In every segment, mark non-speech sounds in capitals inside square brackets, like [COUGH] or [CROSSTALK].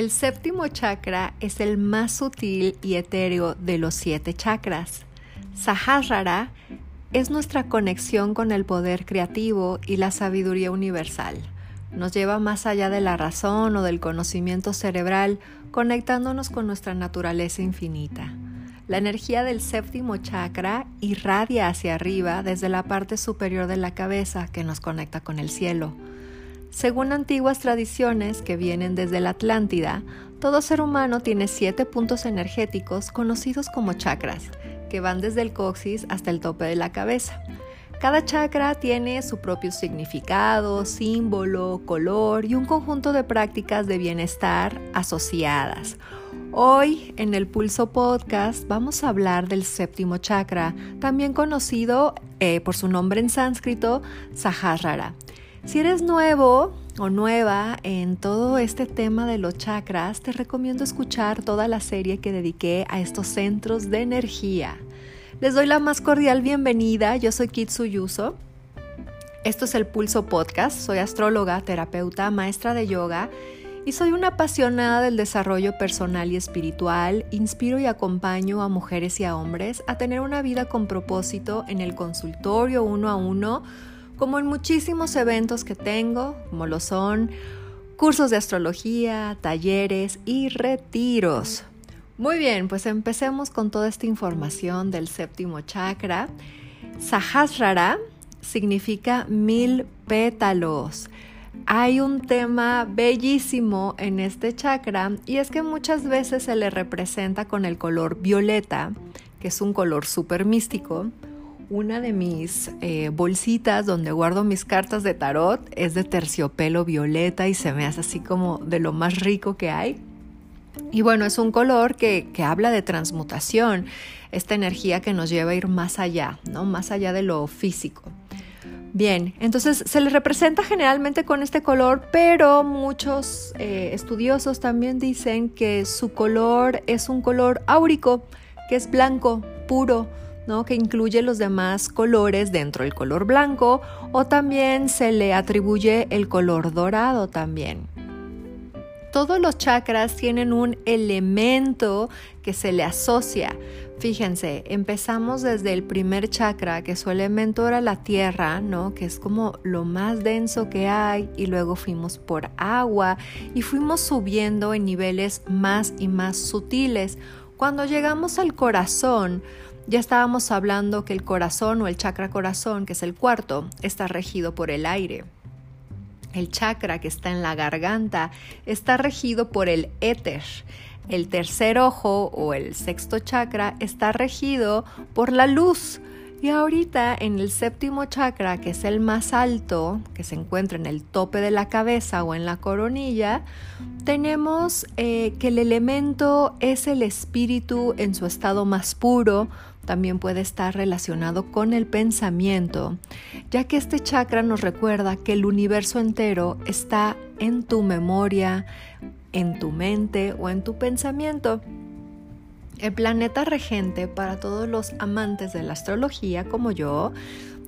El séptimo chakra es el más sutil y etéreo de los siete chakras. Sahasrara es nuestra conexión con el poder creativo y la sabiduría universal. Nos lleva más allá de la razón o del conocimiento cerebral, conectándonos con nuestra naturaleza infinita. La energía del séptimo chakra irradia hacia arriba desde la parte superior de la cabeza que nos conecta con el cielo. Según antiguas tradiciones que vienen desde la Atlántida, todo ser humano tiene siete puntos energéticos conocidos como chakras, que van desde el coxis hasta el tope de la cabeza. Cada chakra tiene su propio significado, símbolo, color y un conjunto de prácticas de bienestar asociadas. Hoy en el Pulso Podcast vamos a hablar del séptimo chakra, también conocido eh, por su nombre en sánscrito, Sahasrara. Si eres nuevo o nueva en todo este tema de los chakras, te recomiendo escuchar toda la serie que dediqué a estos centros de energía. Les doy la más cordial bienvenida, yo soy Kitsu Yuso. Esto es el Pulso Podcast, soy astróloga, terapeuta, maestra de yoga y soy una apasionada del desarrollo personal y espiritual. Inspiro y acompaño a mujeres y a hombres a tener una vida con propósito en el consultorio uno a uno como en muchísimos eventos que tengo, como lo son cursos de astrología, talleres y retiros. Muy bien, pues empecemos con toda esta información del séptimo chakra. Sahasrara significa mil pétalos. Hay un tema bellísimo en este chakra y es que muchas veces se le representa con el color violeta, que es un color súper místico, una de mis eh, bolsitas donde guardo mis cartas de tarot es de terciopelo violeta y se me hace así como de lo más rico que hay. Y bueno, es un color que, que habla de transmutación, esta energía que nos lleva a ir más allá, ¿no? Más allá de lo físico. Bien, entonces se le representa generalmente con este color, pero muchos eh, estudiosos también dicen que su color es un color áurico, que es blanco, puro, que incluye los demás colores dentro del color blanco o también se le atribuye el color dorado también. Todos los chakras tienen un elemento que se le asocia. Fíjense, empezamos desde el primer chakra, que su elemento era la tierra, ¿no? Que es como lo más denso que hay, y luego fuimos por agua y fuimos subiendo en niveles más y más sutiles. Cuando llegamos al corazón, ya estábamos hablando que el corazón o el chakra corazón, que es el cuarto, está regido por el aire. El chakra que está en la garganta está regido por el éter. El tercer ojo o el sexto chakra está regido por la luz. Y ahorita en el séptimo chakra, que es el más alto, que se encuentra en el tope de la cabeza o en la coronilla, tenemos eh, que el elemento es el espíritu en su estado más puro, también puede estar relacionado con el pensamiento, ya que este chakra nos recuerda que el universo entero está en tu memoria, en tu mente o en tu pensamiento. El planeta regente para todos los amantes de la astrología como yo,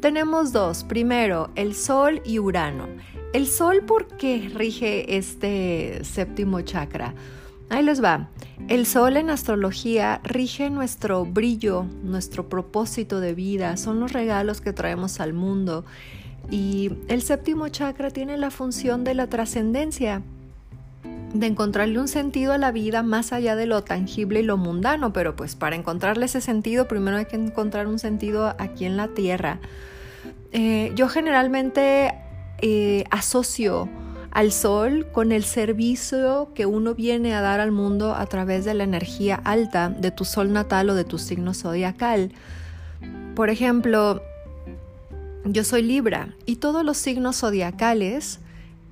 tenemos dos. Primero, el Sol y Urano. El Sol, ¿por qué rige este séptimo chakra? Ahí les va. El sol en astrología rige nuestro brillo, nuestro propósito de vida, son los regalos que traemos al mundo. Y el séptimo chakra tiene la función de la trascendencia, de encontrarle un sentido a la vida más allá de lo tangible y lo mundano, pero pues para encontrarle ese sentido primero hay que encontrar un sentido aquí en la tierra. Eh, yo generalmente eh, asocio al sol con el servicio que uno viene a dar al mundo a través de la energía alta de tu sol natal o de tu signo zodiacal. Por ejemplo, yo soy Libra y todos los signos zodiacales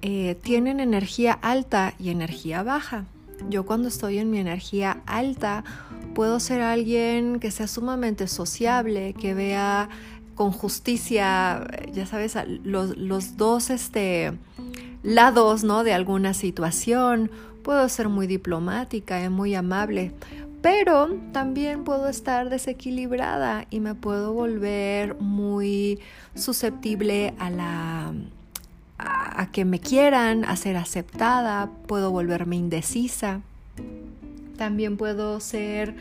eh, tienen energía alta y energía baja. Yo cuando estoy en mi energía alta puedo ser alguien que sea sumamente sociable, que vea con justicia, ya sabes, los, los dos este, lados ¿no? de alguna situación. Puedo ser muy diplomática y muy amable, pero también puedo estar desequilibrada y me puedo volver muy susceptible a la a, que me quieran, a ser aceptada, puedo volverme indecisa. También puedo ser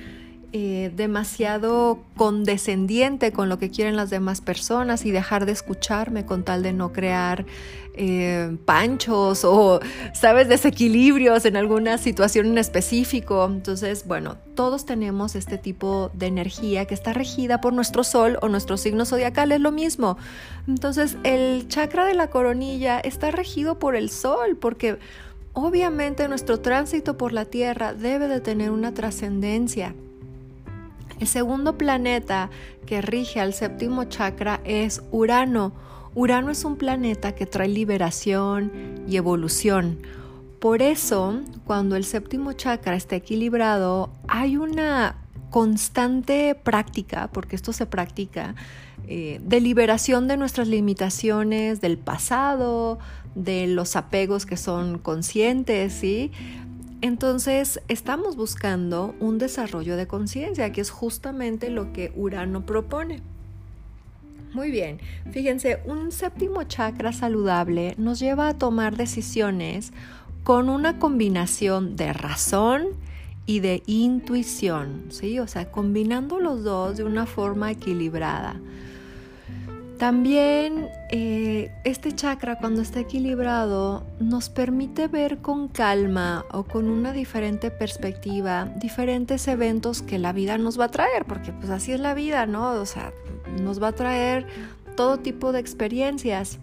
eh, demasiado condescendiente con lo que quieren las demás personas y dejar de escucharme con tal de no crear eh, panchos o, sabes, desequilibrios en alguna situación en específico. Entonces, bueno, todos tenemos este tipo de energía que está regida por nuestro sol o nuestro signo zodiacal, es lo mismo. Entonces, el chakra de la coronilla está regido por el sol porque... Obviamente nuestro tránsito por la Tierra debe de tener una trascendencia el segundo planeta que rige al séptimo chakra es Urano. Urano es un planeta que trae liberación y evolución. Por eso, cuando el séptimo chakra está equilibrado, hay una constante práctica, porque esto se practica, eh, de liberación de nuestras limitaciones del pasado, de los apegos que son conscientes, ¿sí? Entonces, estamos buscando un desarrollo de conciencia, que es justamente lo que Urano propone. Muy bien, fíjense, un séptimo chakra saludable nos lleva a tomar decisiones con una combinación de razón y de intuición, ¿sí? O sea, combinando los dos de una forma equilibrada. También eh, este chakra cuando está equilibrado nos permite ver con calma o con una diferente perspectiva diferentes eventos que la vida nos va a traer, porque pues así es la vida, ¿no? O sea, nos va a traer todo tipo de experiencias.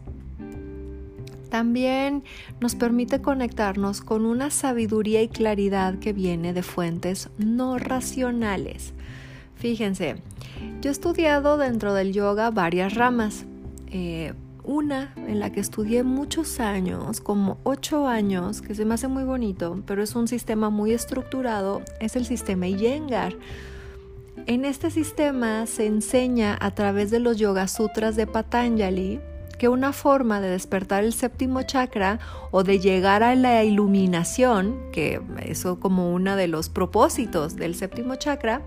También nos permite conectarnos con una sabiduría y claridad que viene de fuentes no racionales. Fíjense, yo he estudiado dentro del yoga varias ramas. Eh, una en la que estudié muchos años, como ocho años, que se me hace muy bonito, pero es un sistema muy estructurado, es el sistema Iyengar. En este sistema se enseña a través de los Yoga Sutras de Patanjali que una forma de despertar el séptimo chakra o de llegar a la iluminación, que eso como uno de los propósitos del séptimo chakra,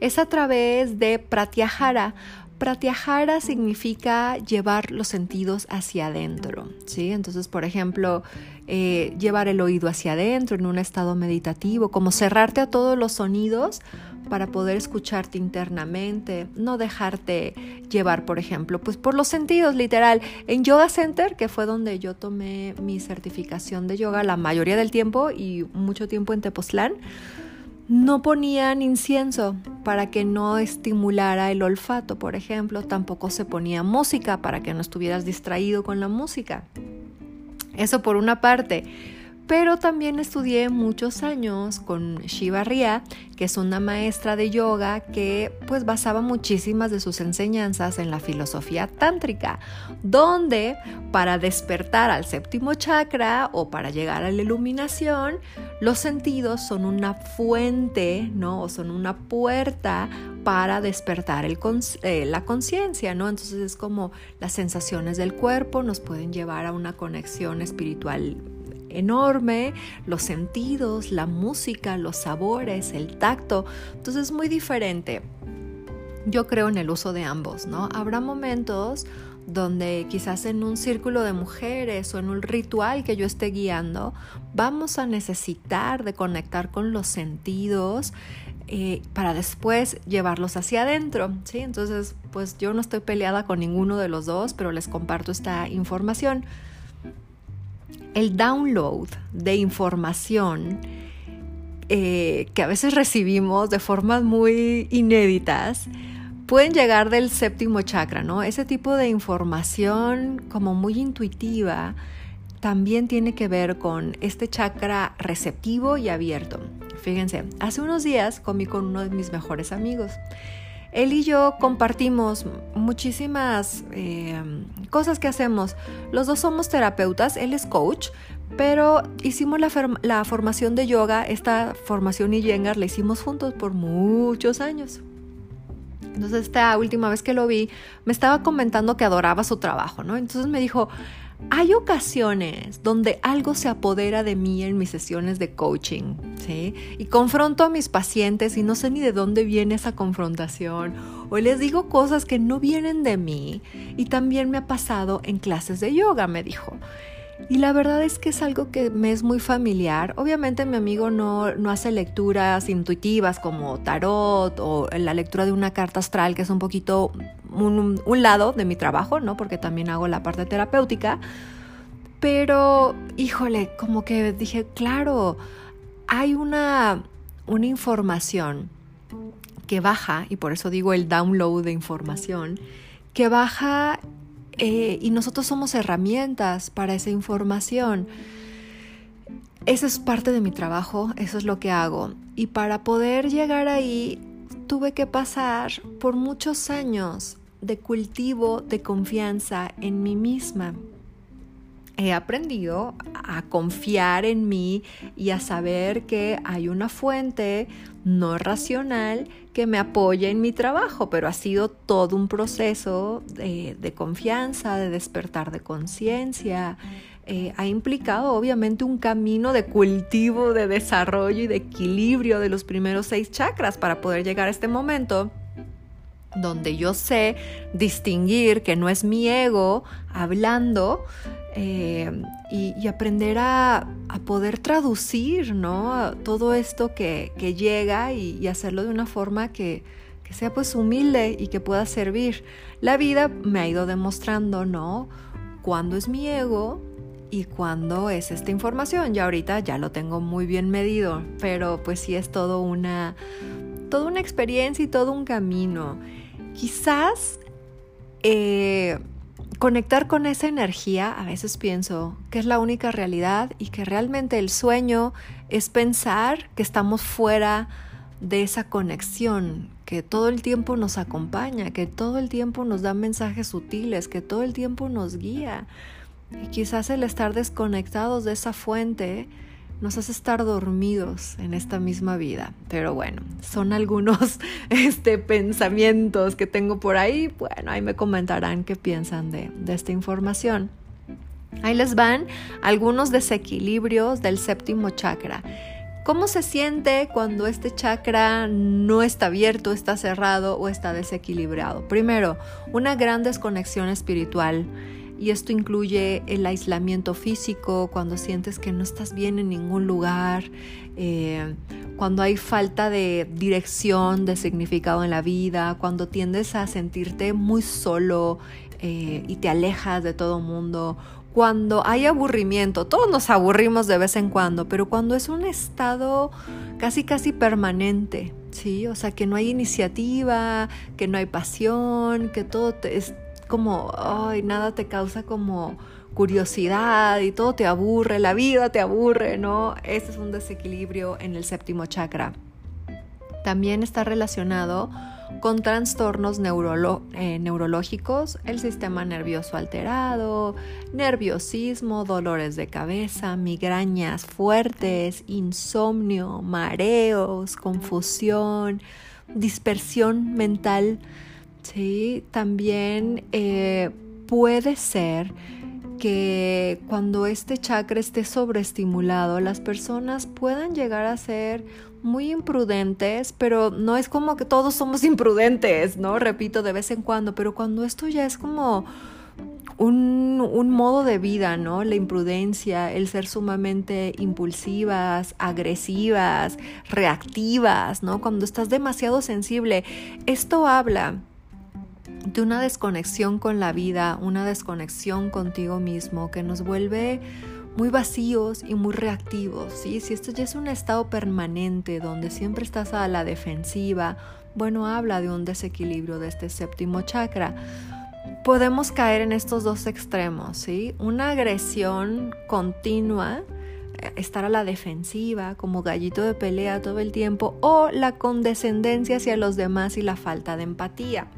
es a través de pratyahara. Pratyahara significa llevar los sentidos hacia adentro, ¿sí? Entonces, por ejemplo, eh, llevar el oído hacia adentro en un estado meditativo, como cerrarte a todos los sonidos para poder escucharte internamente, no dejarte llevar, por ejemplo, pues por los sentidos, literal. En Yoga Center, que fue donde yo tomé mi certificación de yoga la mayoría del tiempo y mucho tiempo en Tepoztlán, no ponían incienso para que no estimulara el olfato, por ejemplo. Tampoco se ponía música para que no estuvieras distraído con la música. Eso por una parte pero también estudié muchos años con Shiva Ria, que es una maestra de yoga que pues basaba muchísimas de sus enseñanzas en la filosofía tántrica, donde para despertar al séptimo chakra o para llegar a la iluminación, los sentidos son una fuente, ¿no? O son una puerta para despertar eh, la conciencia, ¿no? Entonces es como las sensaciones del cuerpo nos pueden llevar a una conexión espiritual enorme, los sentidos, la música, los sabores, el tacto. Entonces es muy diferente. Yo creo en el uso de ambos, ¿no? Habrá momentos donde quizás en un círculo de mujeres o en un ritual que yo esté guiando, vamos a necesitar de conectar con los sentidos eh, para después llevarlos hacia adentro, ¿sí? Entonces, pues yo no estoy peleada con ninguno de los dos, pero les comparto esta información el download de información eh, que a veces recibimos de formas muy inéditas pueden llegar del séptimo chakra, ¿no? Ese tipo de información como muy intuitiva también tiene que ver con este chakra receptivo y abierto. Fíjense, hace unos días comí con uno de mis mejores amigos él y yo compartimos muchísimas eh, cosas que hacemos. Los dos somos terapeutas, él es coach, pero hicimos la, formación de yoga, esta formación Iyengar la hicimos juntos por muchos años. Entonces esta última vez que lo vi, me estaba comentando que adoraba su trabajo, ¿no? Entonces me dijo, hay ocasiones donde algo se apodera de mí en mis sesiones de coaching, ¿sí? Y confronto a mis pacientes y no sé ni de dónde viene esa confrontación, o les digo cosas que no vienen de mí, y también me ha pasado en clases de yoga, me dijo. Y la verdad es que es algo que me es muy familiar. Obviamente mi amigo no, no hace lecturas intuitivas como tarot o la lectura de una carta astral, que es un poquito un, lado de mi trabajo, ¿no? Porque también hago la parte terapéutica. Pero, híjole, como que dije, claro, hay una, una información que baja, y por eso digo el download de información, que baja eh, y nosotros somos herramientas para esa información. Esa es parte de mi trabajo, eso es lo que hago. Y para poder llegar ahí, tuve que pasar por muchos años de cultivo de confianza en mí misma. He aprendido a confiar en mí y a saber que hay una fuente no racional que me apoya en mi trabajo, pero ha sido todo un proceso de, confianza, de despertar de conciencia. Eh, ha implicado obviamente un camino de cultivo, de desarrollo y de equilibrio de los primeros seis chakras para poder llegar a este momento donde yo sé distinguir que no es mi ego hablando eh, y, aprender a, poder traducir ¿no? todo esto que, llega y, hacerlo de una forma que, que, sea pues humilde y que pueda servir. La vida me ha ido demostrando, ¿no? Cuándo es mi ego y cuándo es esta información. Ya ahorita ya lo tengo muy bien medido, pero pues sí es todo una, toda una experiencia y todo un camino. Quizás eh, conectar con esa energía, a veces pienso que es la única realidad y que realmente el sueño es pensar que estamos fuera de esa conexión, que todo el tiempo nos acompaña, que todo el tiempo nos da mensajes sutiles, que todo el tiempo nos guía. Y quizás el estar desconectados de esa fuente nos hace estar dormidos en esta misma vida. Pero bueno, son [LAUGHS] algunos este, pensamientos que tengo por ahí. Bueno, ahí me comentarán qué piensan de, de esta información. Ahí les van algunos desequilibrios del séptimo chakra. ¿Cómo se siente cuando este chakra no está abierto, está cerrado o está desequilibrado? Primero, una gran desconexión espiritual y esto incluye el aislamiento físico, cuando sientes que no estás bien en ningún lugar, eh, cuando hay falta de dirección, de significado en la vida, cuando tiendes a sentirte muy solo eh, y te alejas de todo mundo, cuando hay aburrimiento, todos nos aburrimos de vez en cuando, pero cuando es un estado casi casi permanente, ¿sí? O sea, que no hay iniciativa, que no hay pasión, que todo te, es, como, ay, nada te causa como curiosidad y todo te aburre, la vida te aburre, ¿no? Este es un desequilibrio en el séptimo chakra. También está relacionado con trastornos eh, neurológicos, el sistema nervioso alterado, nerviosismo, dolores de cabeza, migrañas fuertes, insomnio, mareos, confusión, dispersión mental ¿sí? También eh, puede ser que cuando este chakra esté sobreestimulado, las personas puedan llegar a ser muy imprudentes, pero no es como que todos somos imprudentes, ¿no? Repito, de vez en cuando, pero cuando esto ya es como un, un, modo de vida, ¿no? La imprudencia, el ser sumamente impulsivas, agresivas, reactivas, ¿no? Cuando estás demasiado sensible, esto habla de una desconexión con la vida, una desconexión contigo mismo que nos vuelve muy vacíos y muy reactivos. ¿sí? Si esto ya es un estado permanente donde siempre estás a la defensiva, bueno, habla de un desequilibrio de este séptimo chakra. Podemos caer en estos dos extremos, ¿sí? Una agresión continua, eh, estar a la defensiva como gallito de pelea todo el tiempo, o la condescendencia hacia los demás y la falta de empatía.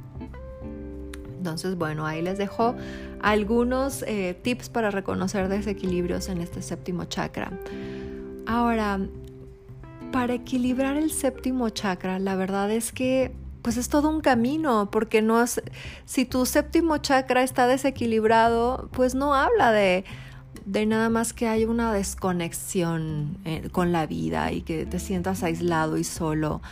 Entonces, bueno, ahí les dejo algunos eh, tips para reconocer desequilibrios en este séptimo chakra. Ahora, para equilibrar el séptimo chakra, la verdad es que pues es todo un camino, porque no es, si tu séptimo chakra está desequilibrado, pues no habla de, de nada más que hay una desconexión eh, con la vida y que te sientas aislado y solo.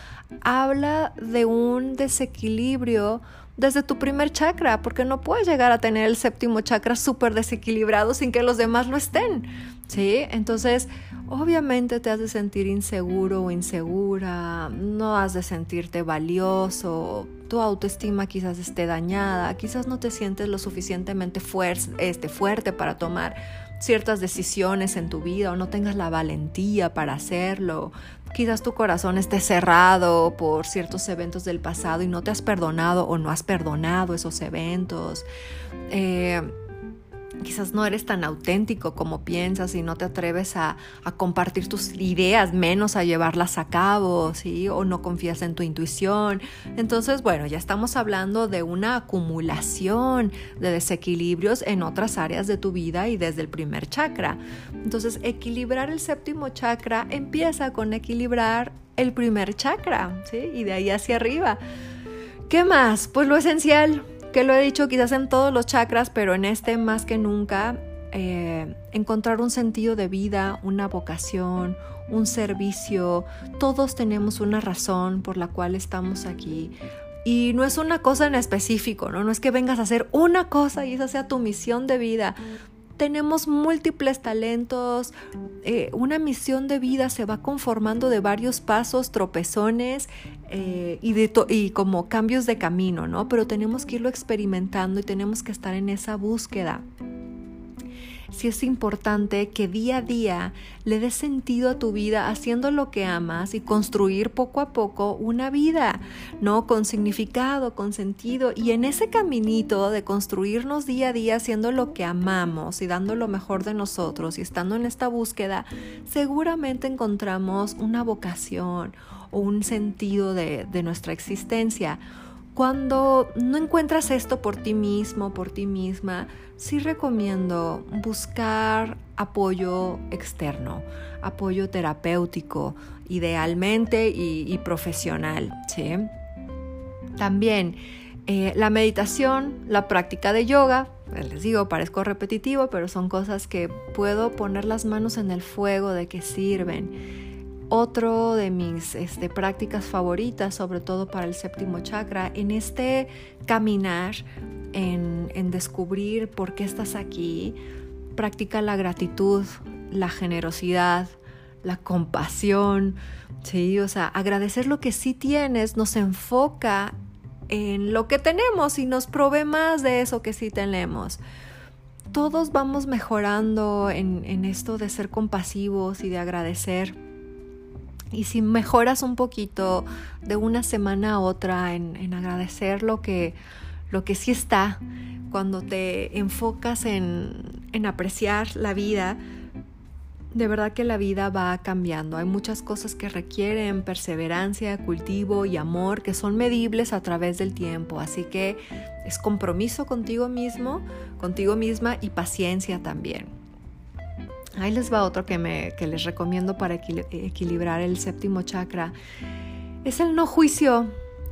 Habla de un desequilibrio desde tu primer chakra, porque no puedes llegar a tener el séptimo chakra súper desequilibrado sin que los demás lo estén, ¿sí? Entonces, obviamente te has de sentir inseguro o insegura, no has de sentirte valioso, tu autoestima quizás esté dañada, quizás no te sientes lo suficientemente este, fuerte para tomar ciertas decisiones en tu vida o no tengas la valentía para hacerlo. Quizás tu corazón esté cerrado por ciertos eventos del pasado y no te has perdonado o no has perdonado esos eventos. Eh, quizás no eres tan auténtico como piensas y no te atreves a, compartir tus ideas, menos a llevarlas a cabo, ¿sí? O no confías en tu intuición. Entonces, bueno, ya estamos hablando de una acumulación de desequilibrios en otras áreas de tu vida y desde el primer chakra. Entonces, equilibrar el séptimo chakra empieza con equilibrar el primer chakra, ¿sí? Y de ahí hacia arriba. ¿Qué más? Pues lo esencial, que lo he dicho quizás en todos los chakras, pero en este más que nunca, eh, encontrar un sentido de vida, una vocación, un servicio. Todos tenemos una razón por la cual estamos aquí. Y no es una cosa en específico, ¿no? No es que vengas a hacer una cosa y esa sea tu misión de vida tenemos múltiples talentos, eh, una misión de vida se va conformando de varios pasos, tropezones eh, y, de y como cambios de camino, ¿no? Pero tenemos que irlo experimentando y tenemos que estar en esa búsqueda si es importante que día a día le des sentido a tu vida haciendo lo que amas y construir poco a poco una vida, ¿no? Con significado, con sentido. Y en ese caminito de construirnos día a día haciendo lo que amamos y dando lo mejor de nosotros y estando en esta búsqueda, seguramente encontramos una vocación o un sentido de, nuestra existencia. Cuando no encuentras esto por ti mismo, por ti misma, sí recomiendo buscar apoyo externo, apoyo terapéutico, idealmente y, profesional. También eh, la meditación, la práctica de yoga, pues, les digo, parezco repetitivo, pero son cosas que puedo poner las manos en el fuego de que sirven otro de mis este, prácticas favoritas, sobre todo para el séptimo chakra, en este caminar, en, descubrir por qué estás aquí, practica la gratitud, la generosidad, la compasión, ¿sí? O sea, agradecer lo que sí tienes nos enfoca en lo que tenemos y nos provee más de eso que sí tenemos. Todos vamos mejorando en esto de ser compasivos y de agradecer y si mejoras un poquito de una semana a otra en, agradecer lo que, lo que sí está, cuando te enfocas en, en apreciar la vida, de verdad que la vida va cambiando. Hay muchas cosas que requieren perseverancia, cultivo y amor que son medibles a través del tiempo. Así que es compromiso contigo mismo, contigo misma y paciencia también. Ahí les va otro que, me, que les recomiendo para equilibrar el séptimo chakra. Es el no juicio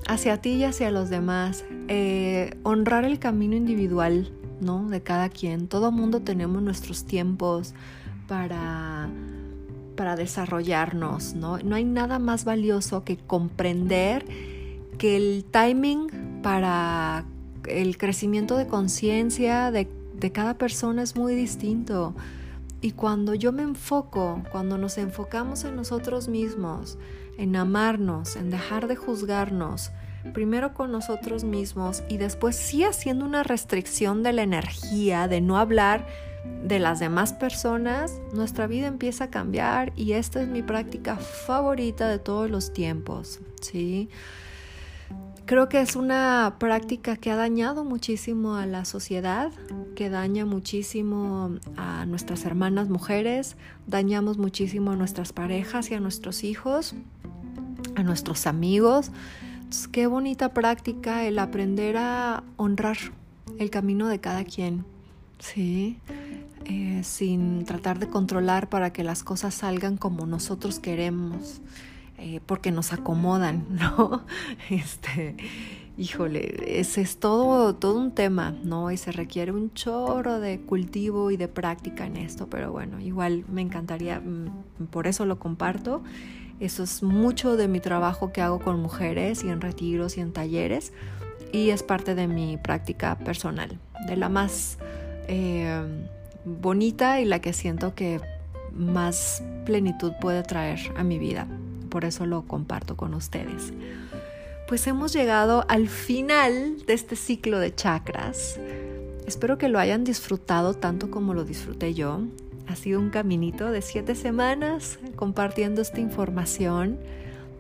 hacia ti y hacia los demás. Eh, honrar el camino individual ¿no? de cada quien. Todo mundo tenemos nuestros tiempos para, para desarrollarnos. ¿no? no hay nada más valioso que comprender que el timing para el crecimiento de conciencia de, de cada persona es muy distinto. Y cuando yo me enfoco, cuando nos enfocamos en nosotros mismos, en amarnos, en dejar de juzgarnos, primero con nosotros mismos y después sí haciendo una restricción de la energía, de no hablar de las demás personas, nuestra vida empieza a cambiar y esta es mi práctica favorita de todos los tiempos, ¿sí? Creo que es una práctica que ha dañado muchísimo a la sociedad, que daña muchísimo a nuestras hermanas mujeres, dañamos muchísimo a nuestras parejas y a nuestros hijos, a nuestros amigos. qué bonita práctica el aprender a honrar el camino de cada quien, ¿sí? Eh, sin tratar de controlar para que las cosas salgan como nosotros queremos eh, porque nos acomodan, [LAUGHS] ¿no? Este, híjole, ese es todo, todo un tema, ¿no? Y se requiere un chorro de cultivo y de práctica en esto, pero bueno, igual me encantaría, mm, por eso lo comparto. Eso es mucho de mi trabajo que hago con mujeres y en retiros y en talleres y es parte de mi práctica personal, de la más eh, bonita y la que siento que más plenitud puede traer a mi vida. Por eso lo comparto con ustedes pues hemos llegado al final de este ciclo de chakras. Espero que lo hayan disfrutado tanto como lo disfruté yo. Ha sido un caminito de siete semanas compartiendo esta información.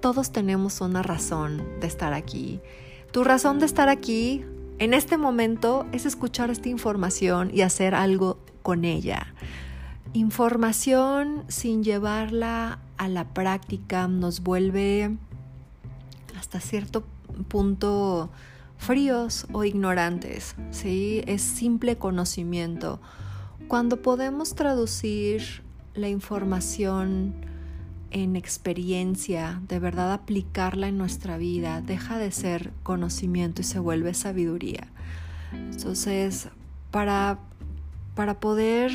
Todos tenemos una razón de estar aquí. Tu razón de estar aquí en este momento es escuchar esta información y hacer algo con ella. Información sin llevarla a la práctica nos vuelve hasta cierto punto fríos o ignorantes, ¿sí? Es simple conocimiento. Cuando podemos traducir la información en experiencia, de verdad aplicarla en nuestra vida, deja de ser conocimiento y se vuelve sabiduría. Entonces, para, para poder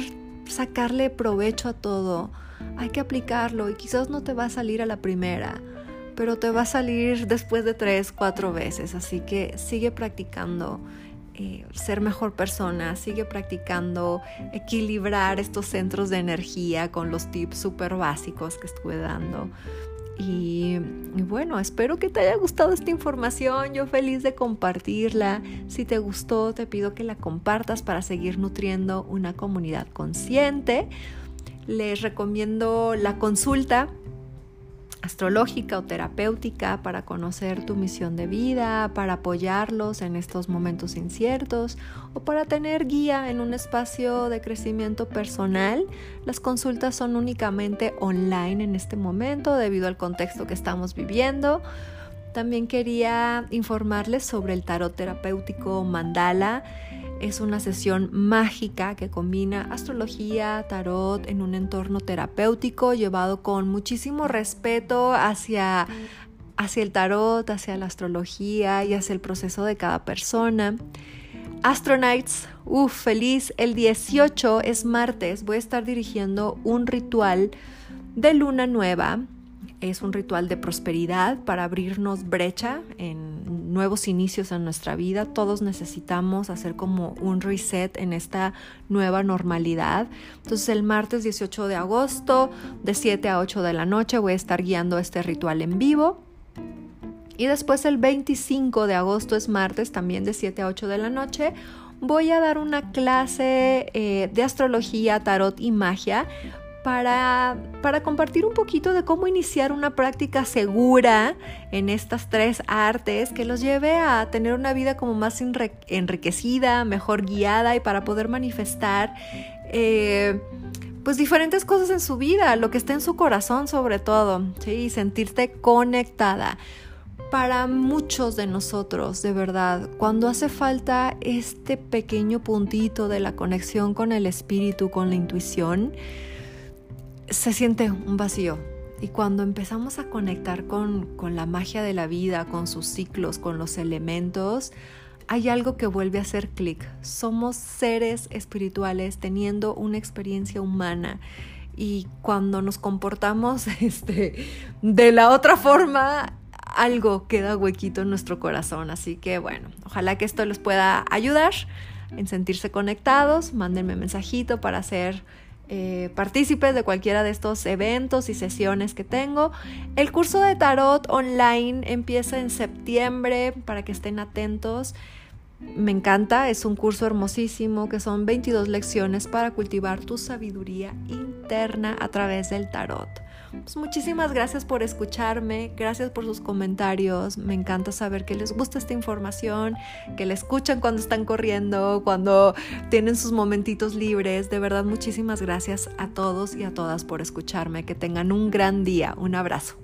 sacarle provecho a todo, hay que aplicarlo y quizás no te va a salir a la primera pero te va a salir después de tres, cuatro veces, así que sigue practicando. Eh, ser mejor persona, sigue practicando equilibrar estos centros de energía con los tips súper básicos que estuve dando. Y, y, bueno, espero que te haya gustado esta información. Yo feliz de compartirla. Si te gustó, te pido que la compartas para seguir nutriendo una comunidad consciente. Les recomiendo la consulta astrológica o terapéutica para conocer tu misión de vida, para apoyarlos en estos momentos inciertos o para tener guía en un espacio de crecimiento personal. Las consultas son únicamente online en este momento debido al contexto que estamos viviendo. También quería informarles sobre el tarot terapéutico Mandala. Es una sesión mágica que combina astrología, tarot en un entorno terapéutico llevado con muchísimo respeto hacia, hacia el tarot, hacia la astrología y hacia el proceso de cada persona. Astronights, uff, feliz. El 18 es martes. Voy a estar dirigiendo un ritual de luna nueva es un ritual de prosperidad para abrirnos brecha en nuevos inicios en nuestra vida. Todos necesitamos hacer como un reset en esta nueva normalidad. Entonces el martes 18 de agosto de 7 a 8 de la noche voy a estar guiando este ritual en vivo. Y después el 25 de agosto es martes también de 7 a 8 de la noche voy a dar una clase eh, de astrología, tarot y magia para, compartir un poquito de cómo iniciar una práctica segura en estas tres artes que los lleve a tener una vida como más enriquecida, mejor guiada y para poder manifestar eh, pues diferentes cosas en su vida, lo que está en su corazón sobre todo, ¿sí? y sentirte conectada. Para muchos de nosotros, de verdad, cuando hace falta este pequeño puntito de la conexión con el espíritu, con la intuición, se siente un vacío. Y cuando empezamos a conectar con, la magia de la vida, con sus ciclos, con los elementos, hay algo que vuelve a hacer clic. Somos seres espirituales teniendo una experiencia humana y cuando nos comportamos [LAUGHS] este, de la otra forma, algo queda huequito en nuestro corazón. Así que bueno, ojalá que esto les pueda ayudar en sentirse conectados. Mándenme mensajito para hacer eh, partícipes de cualquiera de estos eventos y sesiones que tengo. El curso de tarot online empieza en septiembre para que estén atentos. Me encanta, es un curso hermosísimo que son 22 lecciones para cultivar tu sabiduría interna a través del tarot. Pues muchísimas gracias por escucharme, gracias por sus comentarios, me encanta saber que les gusta esta información, que la escuchan cuando están corriendo, cuando tienen sus momentitos libres. De verdad, muchísimas gracias a todos y a todas por escucharme, que tengan un gran día, un abrazo.